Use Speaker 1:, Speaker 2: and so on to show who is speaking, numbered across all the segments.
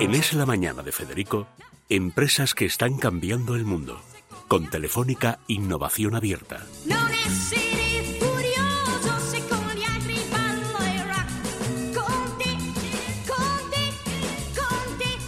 Speaker 1: En Es la Mañana de Federico, empresas que están cambiando el mundo. Con Telefónica Innovación Abierta.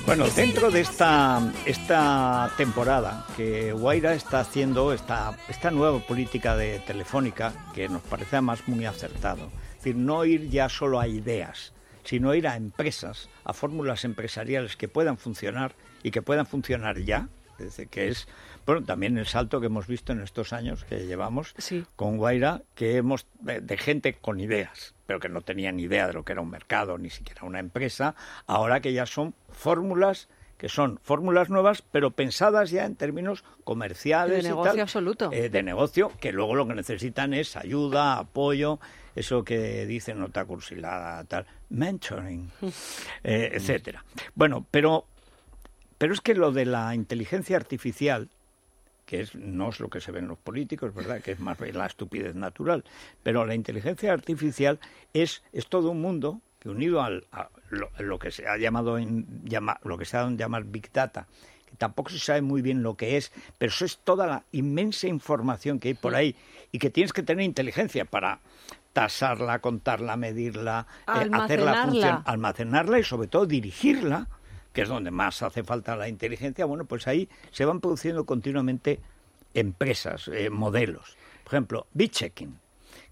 Speaker 2: Bueno, dentro de esta, esta temporada que Guaira está haciendo esta, esta nueva política de Telefónica, que nos parece además muy acertado, es decir, no ir ya solo a ideas, sino ir a empresas, a fórmulas empresariales que puedan funcionar y que puedan funcionar ya, es decir, que es bueno, también el salto que hemos visto en estos años que llevamos
Speaker 3: Sí.
Speaker 2: con Guaira, que hemos de, de gente con ideas, pero que no tenían ni idea de lo que era un mercado, ni siquiera una empresa, ahora que ya son fórmulas que son fórmulas nuevas, pero pensadas ya en términos comerciales
Speaker 3: De
Speaker 2: y
Speaker 3: negocio
Speaker 2: tal,
Speaker 3: absoluto.
Speaker 2: eh, de negocio, que luego lo que necesitan es ayuda, apoyo, eso que dicen otra cursilada, tal, mentoring, eh, etcétera. Bueno, pero, pero es que lo de la inteligencia artificial, que es, no es lo que se ve en los políticos, ¿verdad? Que es más la estupidez natural. Pero la inteligencia artificial es, es todo un mundo que unido al, a lo, lo que se ha llamado en, llama- lo que se ha dado en llamar Big Data, que tampoco se sabe muy bien lo que es, pero eso es toda la inmensa información que hay por ahí y que tienes que tener inteligencia para tasarla, contarla, medirla, eh, hacerla funcionar, almacenarla y sobre todo dirigirla, que es donde más hace falta la inteligencia, bueno, pues ahí se van produciendo continuamente empresas, eh, modelos. Por ejemplo, BitChecking,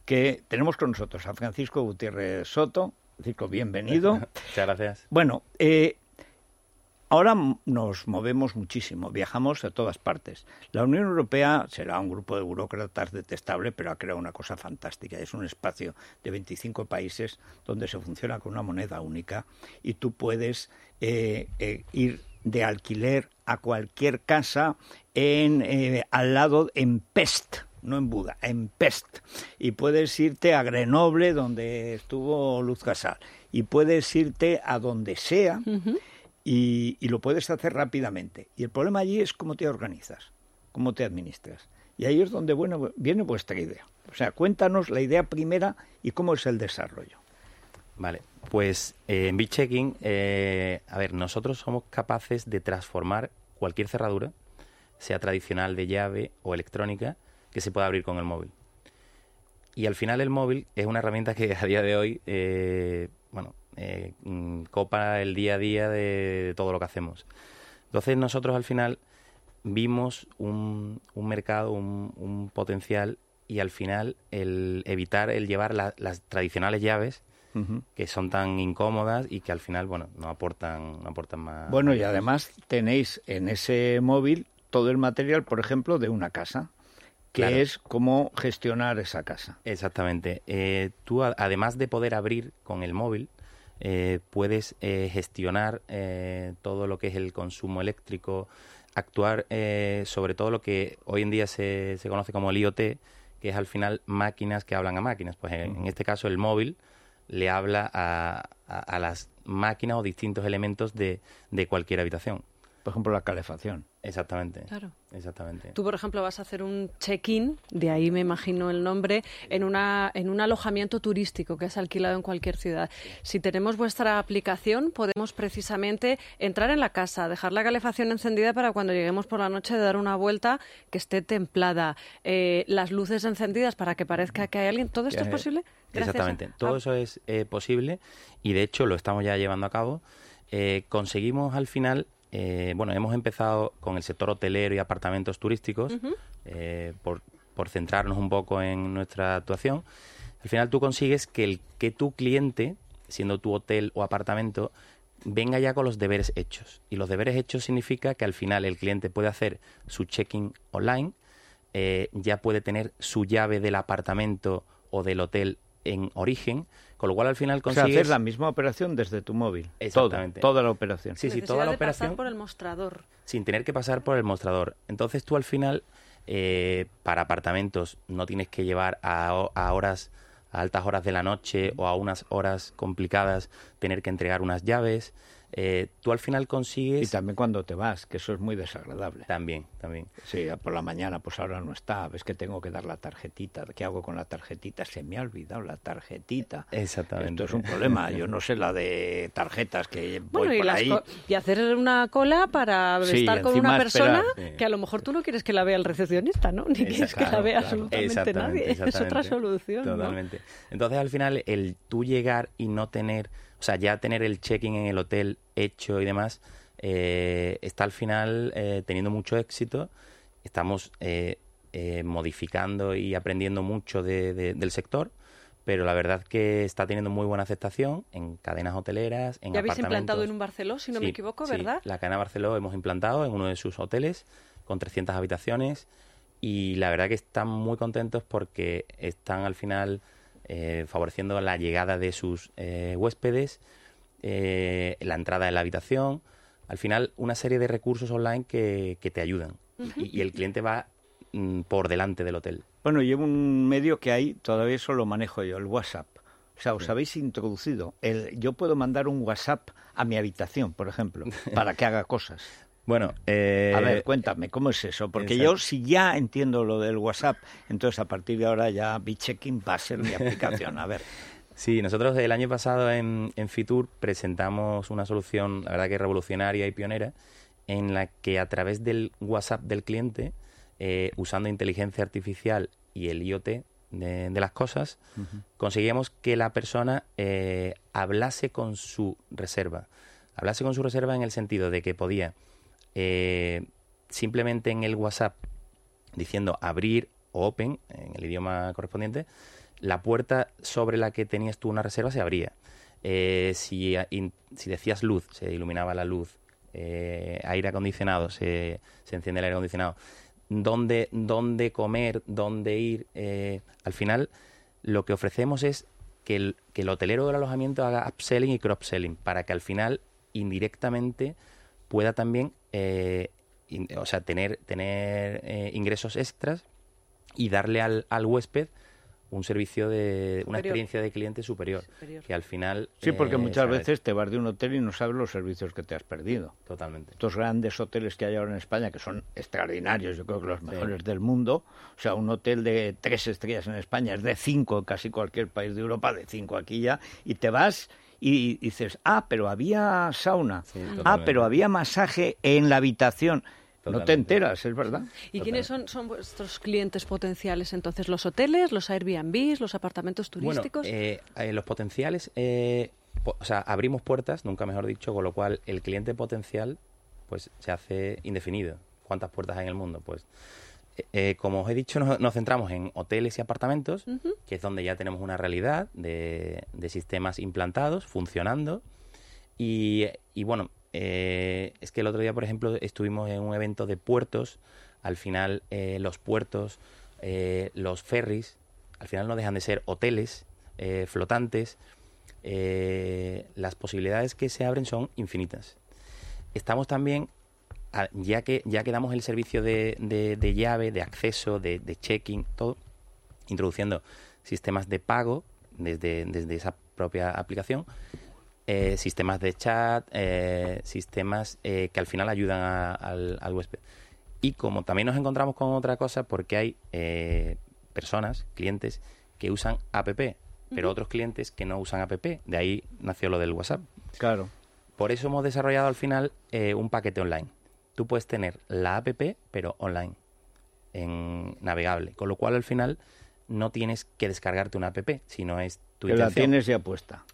Speaker 2: que tenemos con nosotros a Francisco Gutiérrez Soto. Francisco, bienvenido.
Speaker 4: Muchas gracias.
Speaker 2: Bueno, eh, ahora nos movemos muchísimo, viajamos a todas partes. La Unión Europea será un grupo de burócratas detestable, pero ha creado una cosa fantástica. Es un espacio de 25 países donde se funciona con una moneda única y tú puedes eh, eh, ir de alquiler a cualquier casa en, eh, al lado en Pest, no en Buda, en Pest. Y puedes irte a Grenoble, donde estuvo Luz Casal. Y puedes irte a donde sea y, y lo puedes hacer rápidamente. Y el problema allí es cómo te organizas, cómo te administras. Y ahí es donde bueno, viene vuestra idea. O sea, cuéntanos la idea primera y cómo es el desarrollo.
Speaker 4: Vale, pues eh, en BitChecking, eh, a ver, nosotros somos capaces de transformar cualquier cerradura, sea tradicional de llave o electrónica, que se pueda abrir con el móvil. Y al final el móvil es una herramienta que a día de hoy, eh, bueno, eh, copa el día a día de, de todo lo que hacemos. Entonces nosotros al final vimos un, un mercado, un, un potencial y al final el evitar el llevar la- las tradicionales llaves que son tan incómodas y que al final, bueno, no aportan, no aportan más.
Speaker 2: Bueno, y además tenéis en ese móvil todo el material, por ejemplo, de una casa, que
Speaker 4: Claro.
Speaker 2: es cómo gestionar esa casa.
Speaker 4: Exactamente. Eh, tú, además de poder abrir con el móvil, eh, puedes eh, gestionar eh, todo lo que es el consumo eléctrico, actuar eh, sobre todo lo que hoy en día se, se conoce como el IoT, que es al final máquinas que hablan a máquinas. Pues en, en este caso el móvil le habla a, a- a las máquinas o distintos elementos de, de cualquier habitación.
Speaker 2: Por ejemplo, la calefacción.
Speaker 4: Exactamente.
Speaker 3: Claro.
Speaker 4: Exactamente.
Speaker 3: Tú, por ejemplo, vas a hacer un check-in, de ahí me imagino el nombre, en, una, en un alojamiento turístico que es alquilado en cualquier ciudad. Si tenemos vuestra aplicación, podemos precisamente entrar en la casa, dejar la calefacción encendida para cuando lleguemos por la noche dar una vuelta que esté templada, eh, las luces encendidas para que parezca que hay alguien. ¿Todo esto es
Speaker 4: Eh,
Speaker 3: posible? Gracias a-
Speaker 4: Exactamente. Todo
Speaker 3: a-
Speaker 4: eso es eh, posible y de hecho lo estamos ya llevando a cabo. Eh, conseguimos al final, eh, bueno, hemos empezado con el sector hotelero y apartamentos turísticos eh, por, por centrarnos un poco en nuestra actuación. Al final tú consigues que el que tu cliente, siendo tu hotel o apartamento, venga ya con los deberes hechos. Y los deberes hechos significa que al final el cliente puede hacer su check-in online, eh, ya puede tener su llave del apartamento o del hotel en origen, con lo cual al final
Speaker 2: O sea,
Speaker 4: consigues...
Speaker 2: hacer la misma operación desde tu móvil.
Speaker 4: Exactamente.
Speaker 2: Todo, toda la operación.
Speaker 4: Sí, sí, toda la
Speaker 3: de pasar
Speaker 4: operación
Speaker 3: por el mostrador.
Speaker 4: sin tener que pasar por el mostrador. Entonces tú al final, eh, para apartamentos, no tienes que llevar a, a horas, a altas horas de la noche o a unas horas complicadas, tener que entregar unas llaves. Eh, tú al final
Speaker 2: Y
Speaker 4: consigues...
Speaker 2: también cuando te vas, que eso es muy desagradable.
Speaker 4: También, también.
Speaker 2: Sí, por la mañana, pues ahora no está. Ves que tengo que dar la tarjetita. ¿Qué hago con la tarjetita? Se me ha olvidado la tarjetita.
Speaker 4: Exactamente.
Speaker 2: Esto es un problema. Yo no sé la de tarjetas que voy
Speaker 3: Bueno, y,
Speaker 2: por
Speaker 3: las
Speaker 2: ahí.
Speaker 3: y hacer una cola para
Speaker 2: Sí,
Speaker 3: estar con una persona
Speaker 2: esperar.
Speaker 4: Sí.
Speaker 3: que a lo mejor tú no quieres que la vea el recepcionista, ¿no? Ni quieres que la vea
Speaker 2: claro.
Speaker 3: absolutamente
Speaker 4: Exactamente,
Speaker 3: nadie. Es otra solución. ¿no?
Speaker 4: Totalmente. Entonces, al final, el tú llegar y no tener, o sea, ya tener el check-in en el hotel hecho y demás, eh, está al final eh, teniendo mucho éxito. Estamos eh, eh, modificando y aprendiendo mucho de- de- del sector, pero la verdad que está teniendo muy buena aceptación en cadenas hoteleras, en
Speaker 3: Ya habéis implantado en un Barceló, si no me
Speaker 4: Sí,
Speaker 3: equivoco,
Speaker 4: sí.
Speaker 3: ¿verdad?
Speaker 4: La cadena Barceló hemos implantado en uno de sus hoteles con 300 habitaciones y la verdad que están muy contentos porque están al final eh, favoreciendo la llegada de sus eh, huéspedes, eh, la entrada de la habitación, al final una serie de recursos online que, que te ayudan y, y el cliente va mm, por delante del hotel.
Speaker 2: Bueno, llevo un medio que hay, todavía eso lo manejo yo, el WhatsApp. O sea, os habéis introducido. El, yo puedo mandar un WhatsApp a mi habitación, por ejemplo, para que haga cosas.
Speaker 4: Bueno, eh,
Speaker 2: A ver, cuéntame, ¿cómo es eso? Porque
Speaker 4: exacto.
Speaker 2: yo, si ya entiendo lo del WhatsApp, entonces a partir de ahora ya BitChecking va a ser mi aplicación. A ver,
Speaker 4: Sí, nosotros el año pasado en, en Fitur presentamos una solución, la verdad que revolucionaria y pionera, en la que a través del WhatsApp del cliente, eh, usando inteligencia artificial y el IoT de, de las cosas, conseguíamos que la persona eh, hablase con su reserva. Hablase con su reserva en el sentido de que podía eh, simplemente en el WhatsApp diciendo abrir o open en el idioma correspondiente, la puerta sobre la que tenías tú una reserva se abría. Eh, si, si decías luz, se iluminaba la luz. Eh, aire acondicionado, se, se enciende el aire acondicionado. Dónde, dónde comer, dónde ir. al final, lo que ofrecemos es que el, que el hotelero del alojamiento haga upselling y cross-selling para que al final, indirectamente, pueda también eh, in- o sea, tener, tener eh, ingresos extras y darle al, al huésped un servicio de una
Speaker 3: Superior.
Speaker 4: experiencia de cliente superior,
Speaker 3: Superior.
Speaker 4: que al final
Speaker 2: sí, porque
Speaker 4: eh,
Speaker 2: muchas veces te vas de un hotel y no sabes los servicios que te has perdido.
Speaker 4: totalmente
Speaker 2: Estos grandes hoteles que hay ahora en España, que son extraordinarios, yo creo que los mejores del mundo. O sea, un hotel de tres estrellas en España es de cinco en casi cualquier país de Europa, de cinco aquí ya, y te vas y dices, ah, pero había sauna,
Speaker 4: Sí,
Speaker 2: ah, pero había masaje en la habitación. No te enteras, es verdad.
Speaker 3: ¿Y quiénes son, son vuestros clientes potenciales entonces? ¿Los hoteles, los Airbnbs, los apartamentos turísticos?
Speaker 4: Bueno, eh, eh, los potenciales, eh, po- o sea, abrimos puertas, nunca mejor dicho, con lo cual el cliente potencial pues se hace indefinido. ¿Cuántas puertas hay en el mundo? Pues, eh, como os he dicho, nos, nos centramos en hoteles y apartamentos, que es donde ya tenemos una realidad de, de sistemas implantados, funcionando. Y, y bueno, eh, es que el otro día, por ejemplo, estuvimos en un evento de puertos. Al final, eh, los puertos, los ferries, al final no dejan de ser hoteles flotantes. Las posibilidades que se abren son infinitas. Estamos también, ya que, ya que damos el servicio de, de- de llave, de acceso, de, de check-in, todo, introduciendo sistemas de pago desde, desde esa propia aplicación, eh, sistemas de chat, eh, sistemas eh, que al final ayudan a- al, al huésped. Y como también nos encontramos con otra cosa, porque hay eh, personas, clientes, que usan app, pero otros clientes que no usan app. De ahí nació lo del WhatsApp.
Speaker 2: Claro.
Speaker 4: Por eso hemos desarrollado al final eh, un paquete online. Tú puedes tener la app, pero online, en navegable. Con lo cual al final no tienes que descargarte una app, sino es tu
Speaker 2: Que la tienes ya puesta.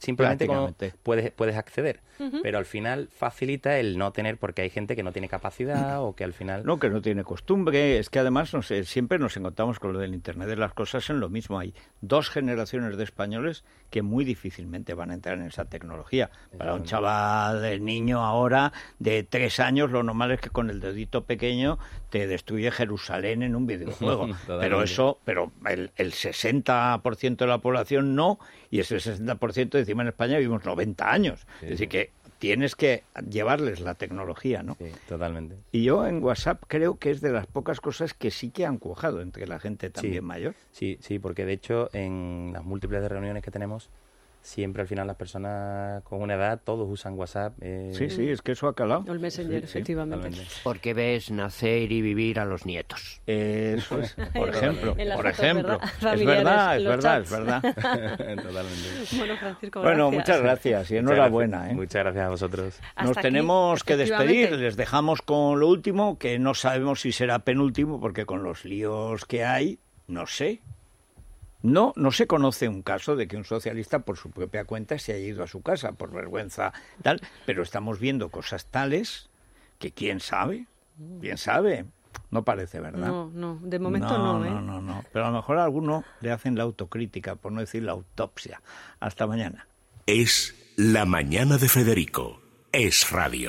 Speaker 4: Simplemente como puedes, puedes acceder. Pero al final facilita el no tener, porque hay gente que no tiene capacidad o que al final...
Speaker 2: No, que no tiene costumbre. Es que además no sé, siempre nos encontramos con lo del Internet de las cosas en lo mismo. Hay dos generaciones de españoles que muy difícilmente van a entrar en esa tecnología. Para un chaval de niño ahora de tres años, lo normal es que con el dedito pequeño te destruye Jerusalén en un videojuego. pero eso, pero el, el 60% de la población no, y ese 60% encima en España vivimos 90 años. Es decir, que tienes que llevarles la tecnología, ¿no?
Speaker 4: Sí, totalmente.
Speaker 2: Y yo en WhatsApp creo que es de las pocas cosas que sí que han cuajado entre la gente también
Speaker 4: Sí.
Speaker 2: mayor.
Speaker 4: Sí, sí, porque de hecho en las múltiples reuniones que tenemos, siempre al final las personas con una edad, todos usan WhatsApp. eh,
Speaker 2: Sí, sí, es que eso ha calado.
Speaker 3: El Messenger,
Speaker 2: Sí,
Speaker 3: efectivamente.
Speaker 5: Porque ves nacer y vivir a los nietos.
Speaker 2: Eso es, por ejemplo, por ejemplo.
Speaker 3: ¿verdad?
Speaker 2: Es verdad, es verdad, es verdad.
Speaker 4: Totalmente.
Speaker 3: Bueno, Francisco,
Speaker 2: Bueno,
Speaker 3: gracias.
Speaker 2: muchas gracias y
Speaker 4: Muchas
Speaker 2: enhorabuena.
Speaker 4: gracias.
Speaker 2: ¿eh?
Speaker 4: Muchas gracias a vosotros.
Speaker 3: Hasta
Speaker 2: Nos
Speaker 3: aquí,
Speaker 2: tenemos que despedir, les dejamos con lo último, que no sabemos si será penúltimo, porque con los líos que hay, no sé. No, no se conoce un caso de que un socialista por su propia cuenta se haya ido a su casa por vergüenza tal, pero estamos viendo cosas tales que quién sabe, quién sabe, no parece verdad.
Speaker 3: No, no, de momento no, ¿eh?
Speaker 2: no, no, no. Pero a lo mejor a alguno le hacen la autocrítica, por no decir la autopsia. Hasta mañana.
Speaker 1: Es La Mañana de Federico. Es Radio.